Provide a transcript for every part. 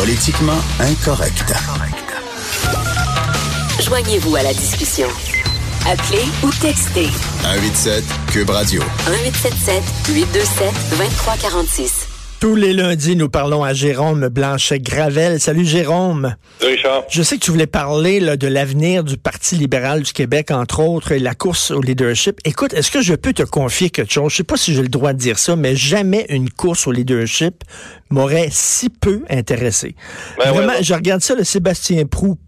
Politiquement incorrect. Joignez-vous à la discussion. Appelez ou textez 187 Cube Radio. 1877 827 2346. Tous les lundis, nous parlons à Jérôme Blanchet-Gravel. Salut Jérôme. Salut Richard. Je sais que tu voulais parler là, de l'avenir du Parti libéral du Québec, entre autres, et la course au leadership. Écoute, est-ce que je peux te confier quelque chose? Je sais pas si j'ai le droit de dire ça, mais jamais une course au leadership m'aurait si peu intéressé. Ben Vraiment, ouais, ouais. je regarde ça, le Sébastien Prou,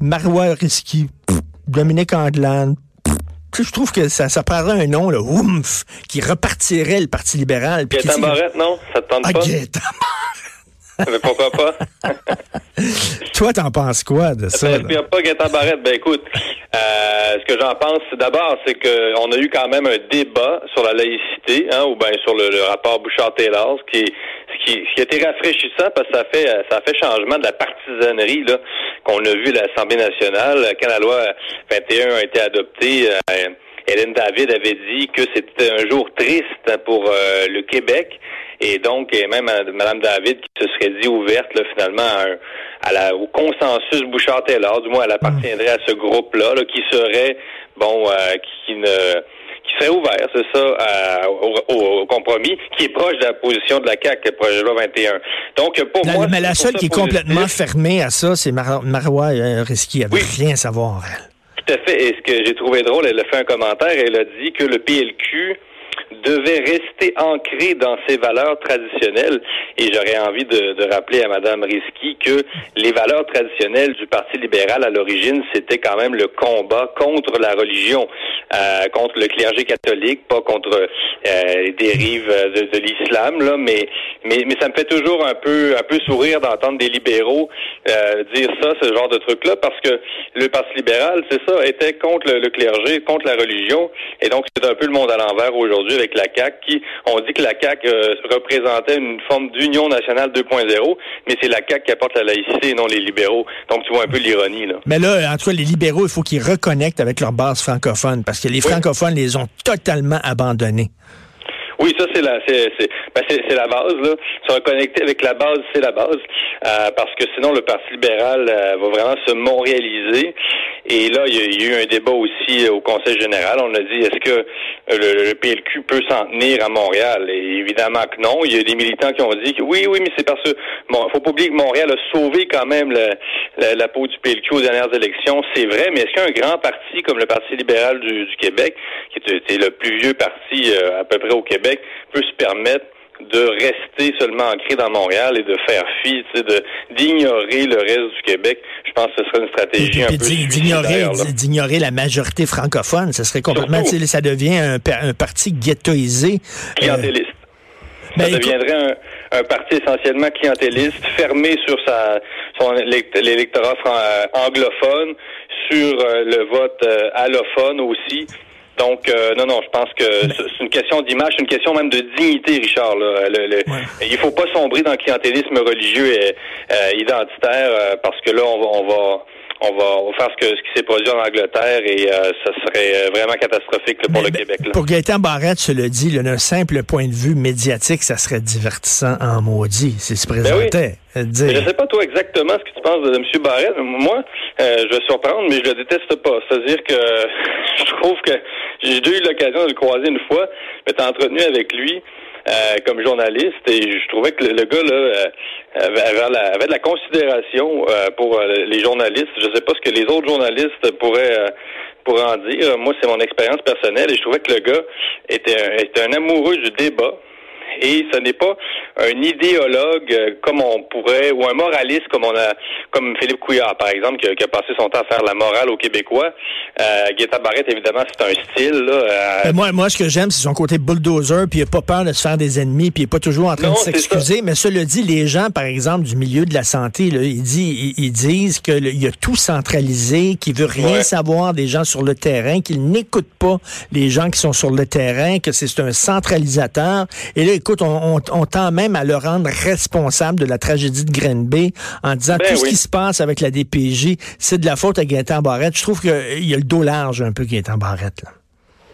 Marois Risky, Dominique sais, je trouve que ça, ça prendrait un nom, là, oumf, qui repartirait le Parti libéral. Gaétan Barrette, non? Ça te tente Ah, pas? Gaétan. Mais pourquoi pas? Toi, t'en penses quoi de Ça ça? là? respire pas Gaétan Barrette. Ben écoute, euh, ce que j'en pense d'abord, c'est qu'on a eu quand même un débat sur la laïcité, hein, ou bien sur le, le rapport Bouchard-Taylor, qui, est- ce, qui, ce qui a été rafraîchissant parce que ça fait euh, ça fait changement de la partisanerie là qu'on a vu à l'Assemblée nationale quand la loi 21 a été adoptée. euh, Hélène David avait dit que c'était un jour triste pour euh, le Québec. Et donc, et même Mme David qui se serait dit ouverte là, finalement à un- à la, au consensus Bouchard-Taylor, du moins elle appartiendrait à ce groupe-là, là, qui serait, bon, euh, qui ne qui serait ouvert, c'est ça, à- au, au- compromis, qui est proche de la position de la CAQ, le projet de loi 21. Donc, pour moi... mais la seule qui est positif. complètement fermée à ça, c'est Mar Marois euh, Risky. Elle veut Oui. rien savoir, elle. Tout à fait. Et ce que j'ai trouvé drôle, elle a fait un commentaire. Elle a dit que le PLQ devait rester ancré dans ses valeurs traditionnelles. Et j'aurais envie de, de rappeler à Madame Risky que les valeurs traditionnelles du Parti libéral à l'origine, c'était quand même le combat contre la religion, euh, contre le clergé catholique, pas contre euh, les dérives de, de l'islam, là. Mais, mais mais ça me fait toujours un peu un peu sourire d'entendre des libéraux euh, dire ça, ce genre de truc-là, parce que le Parti libéral, c'est ça, était contre le clergé, contre la religion, et donc c'est un peu le monde à l'envers aujourd'hui avec la CAQ, qui on dit que la CAQ euh, représentait une forme d'union nationale 2.0, mais c'est la CAQ qui apporte la laïcité et non les libéraux. Donc tu vois un peu l'ironie là. Mais là, en tout cas, les libéraux, il faut qu'ils reconnectent avec leur base francophone parce que les francophones les ont totalement abandonnés. Oui, ça c'est la c'est c'est ben, c'est la base là. Se reconnecter avec la base, c'est la base, Euh, parce que sinon le Parti libéral euh, va vraiment se montréaliser. Et là, il y, a, eu un débat aussi euh, au Conseil général. On a dit est-ce que euh, le, PLQ peut s'en tenir à Montréal? Et évidemment que non. Il y a des militants qui ont dit que oui, oui, mais c'est parce que bon, faut pas oublier que Montréal a sauvé quand même la, peau du PLQ aux dernières élections. C'est vrai, mais est-ce qu'un grand parti comme le Parti libéral du, Québec, qui est le plus vieux parti euh, à peu près au Québec, peut se permettre de rester seulement ancré dans Montréal et de faire fi, d'ignorer le reste du Québec. Je pense que ce serait une stratégie un peu d'ig- d'ignorer, d'ignorer la majorité francophone, ça serait complètement, ça devient un, pa- un parti ghettoisé. Euh, clientéliste. ben, ça écoute- deviendrait un, un parti essentiellement clientéliste, fermé sur sa son élect- l'électorat euh, anglophone, sur euh, le vote euh, allophone aussi. Donc, euh, non, non, je pense que c'est c'est une question d'image, c'est une question même de dignité, Richard. Là. Le, le- Ouais. Il faut pas sombrer dans le clientélisme religieux et euh, identitaire euh, parce que là, on va, on va, on va, on va faire ce, que, ce qui s'est produit en Angleterre et euh, ça serait euh, vraiment catastrophique là, pour Mais- le mais Québec. Là. Pour Gaëtan Barrette, se le dit, d'un simple point de vue médiatique, ça serait divertissant en maudit s'il se présentait. Euh, dire- Mais je sais pas toi exactement ce que tu penses de M. Barrett. Moi, euh, je vais surprendre, mais je le déteste pas. C'est-à-dire que je trouve que j'ai déjà eu l'occasion de le croiser une fois, m'être entretenu avec lui. Euh, comme journaliste et je trouvais que le, gars là euh, avait, de la considération euh, pour euh, les journalistes. Je sais pas ce que les autres journalistes pourraient euh, pourraient en dire. Moi, c'est mon expérience personnelle et je trouvais que le gars était un, était un amoureux du débat et ce n'est pas un idéologue euh, comme on pourrait ou un moraliste comme on a comme Philippe Couillard par exemple qui a, qui a passé son temps à faire la morale aux Québécois. Euh, Guetta Barrett évidemment c'est un style là. euh, Ben, moi, moi, ce que j'aime, c'est son côté bulldozer, puis il n'a pas peur de se faire des ennemis, puis il n'est pas toujours en train Non, de s'excuser. Mais cela dit, les gens, par exemple, du milieu de la santé, là, ils, disent, ils, ils disent qu'il y a tout centralisé, qu'il veut rien Ouais. savoir des gens sur le terrain, qu'il n'écoute pas les gens qui sont sur le terrain, que c'est un centralisateur. Et là, écoute, on, on, on tend même à le rendre responsable de la tragédie de Grenby en disant Ben tout ce oui. qui se passe avec la DPJ, c'est de la faute à Gaëtan Barrette. Je trouve qu'il y a le dos large un peu, Gaëtan Barrette. Là.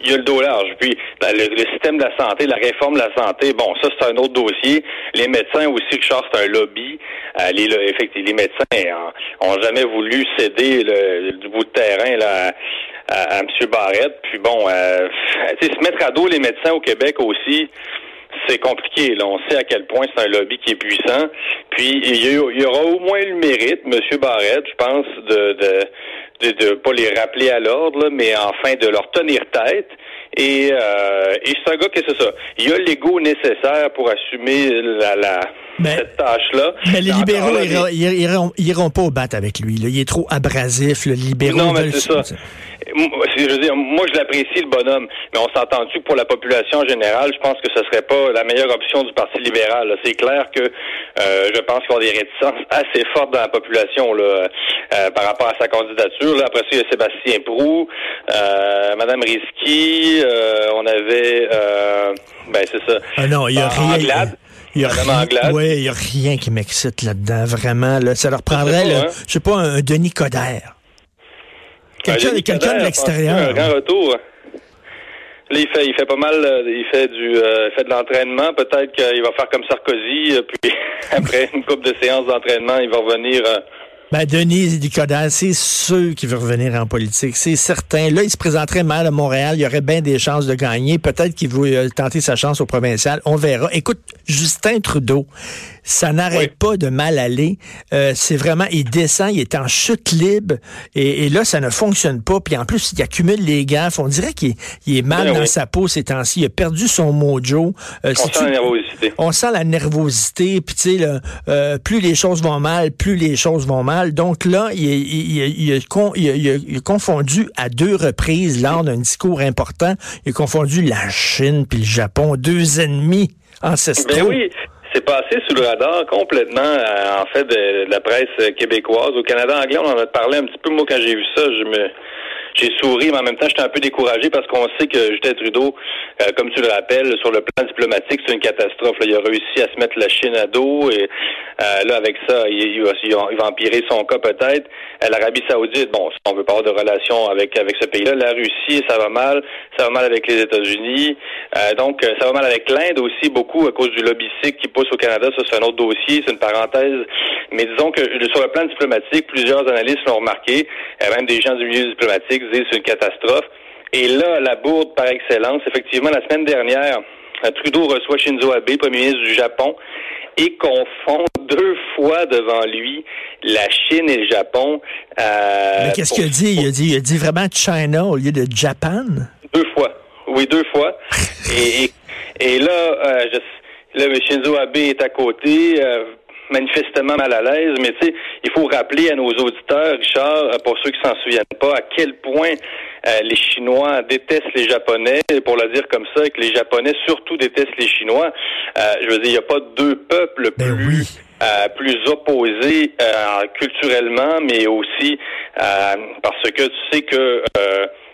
Il y a le dos large. Puis la- le, le système de la santé, la réforme de la santé, bon, ça c'est un autre dossier. Les médecins aussi, Richard, c'est un lobby. les, effectivement, les médecins ont, jamais voulu céder le, du bout de terrain là, à, à, M. Barrette. Puis bon, euh, se mettre à dos les médecins au Québec aussi, c'est compliqué. Là. On sait à quel point c'est un lobby qui est puissant. Puis il y, aura au moins le mérite, M. Barrette, je pense, de, de, de, pas les rappeler à l'ordre, mais enfin de leur tenir tête. Et, euh, et c'est un gars que c'est ça. Il a l'ego nécessaire pour assumer la, la cette tâche-là. Mais les libéraux ils iront, pas au bat avec lui. Là. Il est trop abrasif. Le libéraux non, mais c'est ça je veux dire, moi, je l'apprécie, le bonhomme, mais on s'entend-tu que pour la population générale, je pense que ce serait pas la meilleure option du Parti libéral. C'est clair que euh, je pense qu'il y a des réticences assez fortes dans la population là, euh, par rapport à sa candidature. Là, après ça, il y a Sébastien Prou, euh, Madame Risky, euh, on avait... ben, c'est ça. Ah non, il y a rien... Il y a rien, ouais, il y a rien qui m'excite là-dedans, vraiment. Là. Ça leur prendrait, hein? je sais pas, un Denis Coderre. Quelqu'un de l'extérieur. Un grand retour. Là, il fait, il fait pas mal, euh, il fait du, euh, fait de l'entraînement. Peut-être qu'il va faire comme Sarkozy, euh, puis après une coupe de séances d'entraînement, il va revenir. Ben, Denis Dicodal, c'est sûr qu'il veut revenir en politique. C'est certain. Là, il se présenterait mal à Montréal. Il y aurait bien des chances de gagner. Peut-être qu'il veut tenter sa chance au provincial. On verra. Écoute, Justin Trudeau, ça n'arrête pas de mal aller. Euh, c'est vraiment, il descend, il est en chute libre, et, là, ça ne fonctionne pas. Puis en plus, il accumule les gaffes. On dirait qu'il est mal ben dans sa peau ces temps-ci. Il a perdu son mojo. Euh, on sent la nervosité. On sent la nervosité. Puis tu sais, euh, plus les choses vont mal, plus les choses vont mal. Donc là, il, il, a, confondu à deux reprises lors d'un discours important. Il a confondu la Chine puis le Japon, deux ennemis ancestraux. Ben oui. C'est passé sous le radar complètement, euh, en fait, de, la presse québécoise. Au Canada anglais, on en a parlé un petit peu. Moi, quand j'ai vu ça, je me j'ai souri, mais en même temps, j'étais un peu découragé parce qu'on sait que Justin Trudeau, euh, comme tu le rappelles, sur le plan diplomatique, c'est une catastrophe. Il a réussi à se mettre la Chine à dos et euh, là, avec ça, il, va, empirer son cas peut-être. Euh, L'Arabie Saoudite, bon, on veut pas avoir de relations avec avec ce pays-là. La Russie, ça va mal. Ça va mal avec les États-Unis. donc, ça va mal avec l'Inde aussi, beaucoup à cause du lobby qui pousse au Canada. Ça, c'est un autre dossier, c'est une parenthèse. Mais disons que sur le plan diplomatique, plusieurs analystes l'ont remarqué, même des gens du milieu diplomatique c'est une catastrophe. Et là, la bourde par excellence, effectivement, la semaine dernière, Trudeau reçoit Shinzo Abe, premier ministre du Japon, et confond deux fois devant lui la Chine et le Japon. Euh, Mais qu'est-ce qu'il a dit? Il a dit? Il a dit vraiment China au lieu de Japan? Deux fois. Oui, deux fois. et, et, là, euh, je, là, Shinzo Abe est à côté. Euh, manifestement mal à l'aise, mais tu sais, il faut rappeler à nos auditeurs, Richard, pour ceux qui s'en souviennent pas, à quel point euh, les Chinois détestent les Japonais, pour le dire comme ça, et que les Japonais surtout détestent les Chinois. Euh, je veux dire, il n'y a pas deux peuples ben plus plus opposés culturellement, mais aussi parce que tu sais que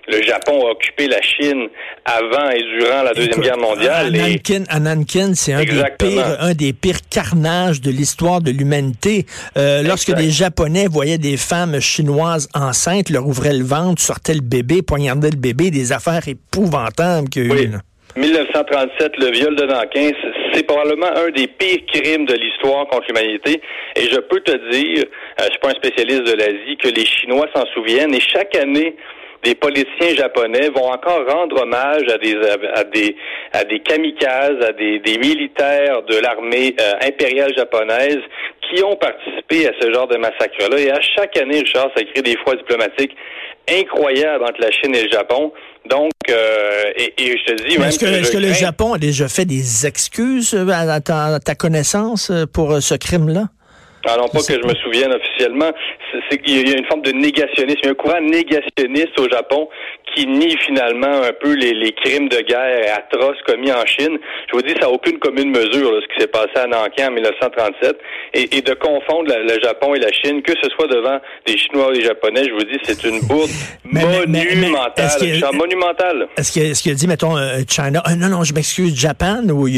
le Japon a occupé la Chine avant et durant la Deuxième Guerre mondiale. À Nankin, c'est un des pires, un des pires carnages de l'histoire de l'humanité. Euh, lorsque des Japonais voyaient des femmes chinoises enceintes, leur ouvraient le ventre, sortaient le bébé, poignardaient le bébé, des affaires épouvantables qu'il y a eu. 1937, le viol de Nankin, c'est probablement un des pires crimes de l'histoire contre l'humanité. Et je peux te dire, euh, je suis pas un spécialiste de l'Asie, que les Chinois s'en souviennent. Et chaque année, des policiers japonais vont encore rendre hommage à des à des à des kamikazes, à des, des militaires de l'armée euh, impériale japonaise qui ont participé à ce genre de massacre-là. Et à chaque année, Richard, ça crée des fois diplomatiques incroyables entre la Chine et le Japon. Donc, euh, et, je te dis... Est-ce que, le Japon a déjà fait des excuses euh, à ta connaissance pour ce crime-là? Non, pas que je me souvienne officiellement. C'est qu'il y a une forme de négationnisme, il y a un courant négationniste au Japon qui nie finalement un peu les, les crimes de guerre atroces commis en Chine. Je vous dis, ça n'a aucune commune mesure, ce qui s'est passé à Nankin en 1937. Et, et de confondre le Japon et la Chine, que ce soit devant des Chinois ou des Japonais, je vous dis, c'est une bourde monumentale. monumentale. Est-ce qu'il est a dit, mettons, euh, China, euh, non, non, je m'excuse, Japan, ou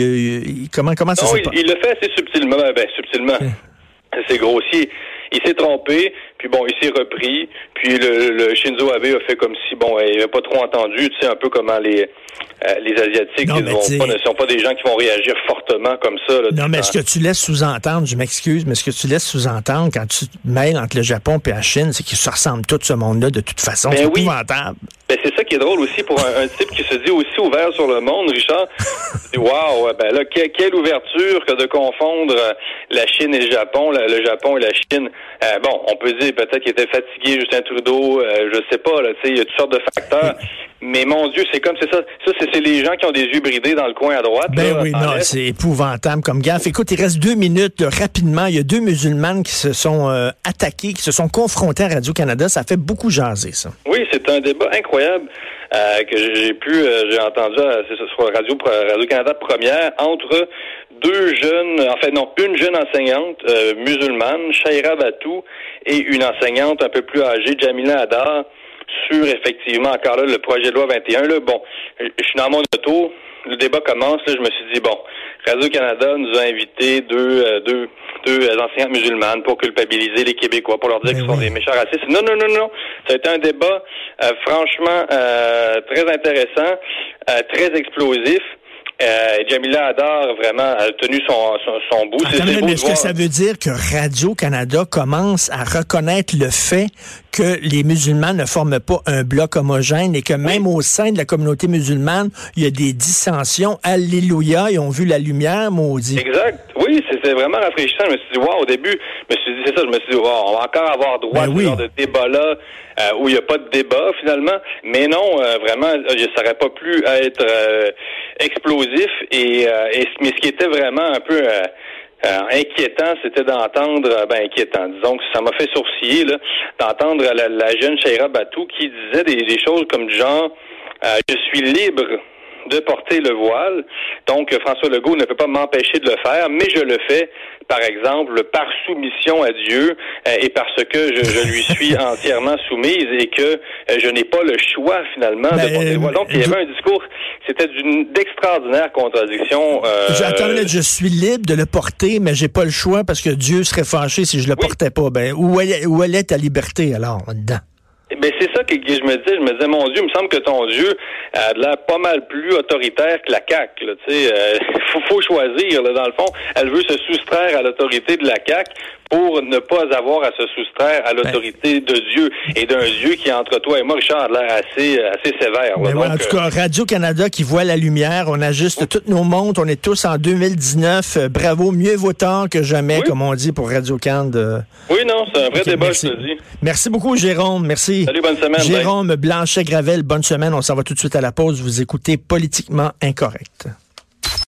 comment, comment ça se passe? Il, le fait assez subtilement, ben, subtilement c'est grossier. il s'est trompé, puis bon, il s'est repris, puis le, le, Shinzo Abe a fait comme si, bon, il n'avait pas trop entendu, tu sais, un peu comment les, euh, les Asiatiques ne sont pas des gens qui vont réagir fortement comme ça. Là, non, mais ce que tu laisses sous-entendre, je m'excuse, mais ce que tu laisses sous-entendre quand tu te mêles entre le Japon et la Chine, c'est qu'ils se ressemblent tout ce monde-là de toute façon. Ben c'est oui. épouvantable. Ben, c'est ça qui est drôle aussi pour un, type qui se dit aussi ouvert sur le monde, Richard. Waouh, ben là, quelle, ouverture que de confondre euh, la Chine et le Japon, le, Japon et la Chine. Euh, bon, on peut dire peut-être qu'il était fatigué, Justin Trudeau, euh, je sais pas, là, tu sais, il y a toutes sortes de facteurs. Mais mon Dieu, c'est comme c'est ça. Ça, c'est les gens qui ont des yeux bridés dans le coin à droite. Ben oui, non, c'est épouvantable comme gaffe. Écoute, il reste deux minutes rapidement. Il y a deux musulmanes qui se sont euh, attaqués, qui se sont confrontés à Radio-Canada. Ça fait beaucoup jaser, ça. Oui, c'est un débat incroyable euh, que j'ai pu, euh, j'ai entendu sur Radio, Radio-Canada première entre deux jeunes, en fait non, une jeune enseignante musulmane, Shaira Batou, et une enseignante un peu plus âgée, Jamila Adar sur effectivement encore là le projet de loi 21. Là, bon, je suis dans mon auto, le débat commence, là, je me suis dit bon, Radio-Canada nous a invité deux, euh, deux, deux enseignantes musulmanes pour culpabiliser les Québécois, pour leur dire qu'ils sont des méchants racistes. Non, non, non, non. Ça a été un débat euh, franchement euh, très intéressant, très explosif. Euh, Jamila Adar vraiment a tenu son, son, bout. mais est-ce que ça veut dire que Radio-Canada commence à reconnaître le fait que les musulmans ne forment pas un bloc homogène et que même au sein de la communauté musulmane, il y a des dissensions. Alléluia, ils ont vu la lumière, maudit. Exact. Oui, c'était vraiment rafraîchissant. Je me suis dit, wow, au début, je me suis dit, c'est ça, je me suis dit, wow, on va encore avoir droit ben à ce genre de débat-là euh, où il n'y a pas de débat finalement. Mais non, euh, vraiment, ça n'aurait pas pu être euh, explosif. Et, et, mais ce qui était vraiment un peu inquiétant, c'était d'entendre, ben inquiétant, disons que ça m'a fait sourciller, là, d'entendre la, jeune Shaira Batou qui disait des, des choses comme du genre, je suis libre de porter le voile. Donc, François Legault ne peut pas m'empêcher de le faire, mais je le fais, par exemple, par soumission à Dieu euh, et parce que je, lui suis entièrement soumise et que euh, je n'ai pas le choix, finalement, de ben, porter le voile. Donc, il y avait un discours, c'était d'une d'extraordinaire contradiction. Euh, je suis libre de le porter, mais j'ai pas le choix parce que Dieu serait fâché si je le portais pas. Ben, où elle, où elle est ta liberté, alors, dedans? Ben c'est ça que, je me disais. Je me disais, mon Dieu, il me semble que ton Dieu a l'air pas mal plus autoritaire que la CAQ. Tu sais, euh, faut, faut choisir. Là, dans le fond, elle veut se soustraire à l'autorité de la CAQ pour ne pas avoir à se soustraire à l'autorité de Dieu et d'un Dieu qui, entre toi et moi, Richard, a l'air assez, assez sévère. Là, en tout cas, Radio-Canada qui voit la lumière, on ajuste toutes nos montres, on est tous en 2019. Euh, bravo, mieux vaut tard que jamais, comme on dit pour Radio-Can. Oui, non, c'est un vrai débat, je te dis. Merci beaucoup, Jérôme. Merci. Salut, bonne semaine. Jérôme Blanchet-Gravel, bonne semaine. On s'en va tout de suite à la pause. Vous écoutez Politiquement Incorrect.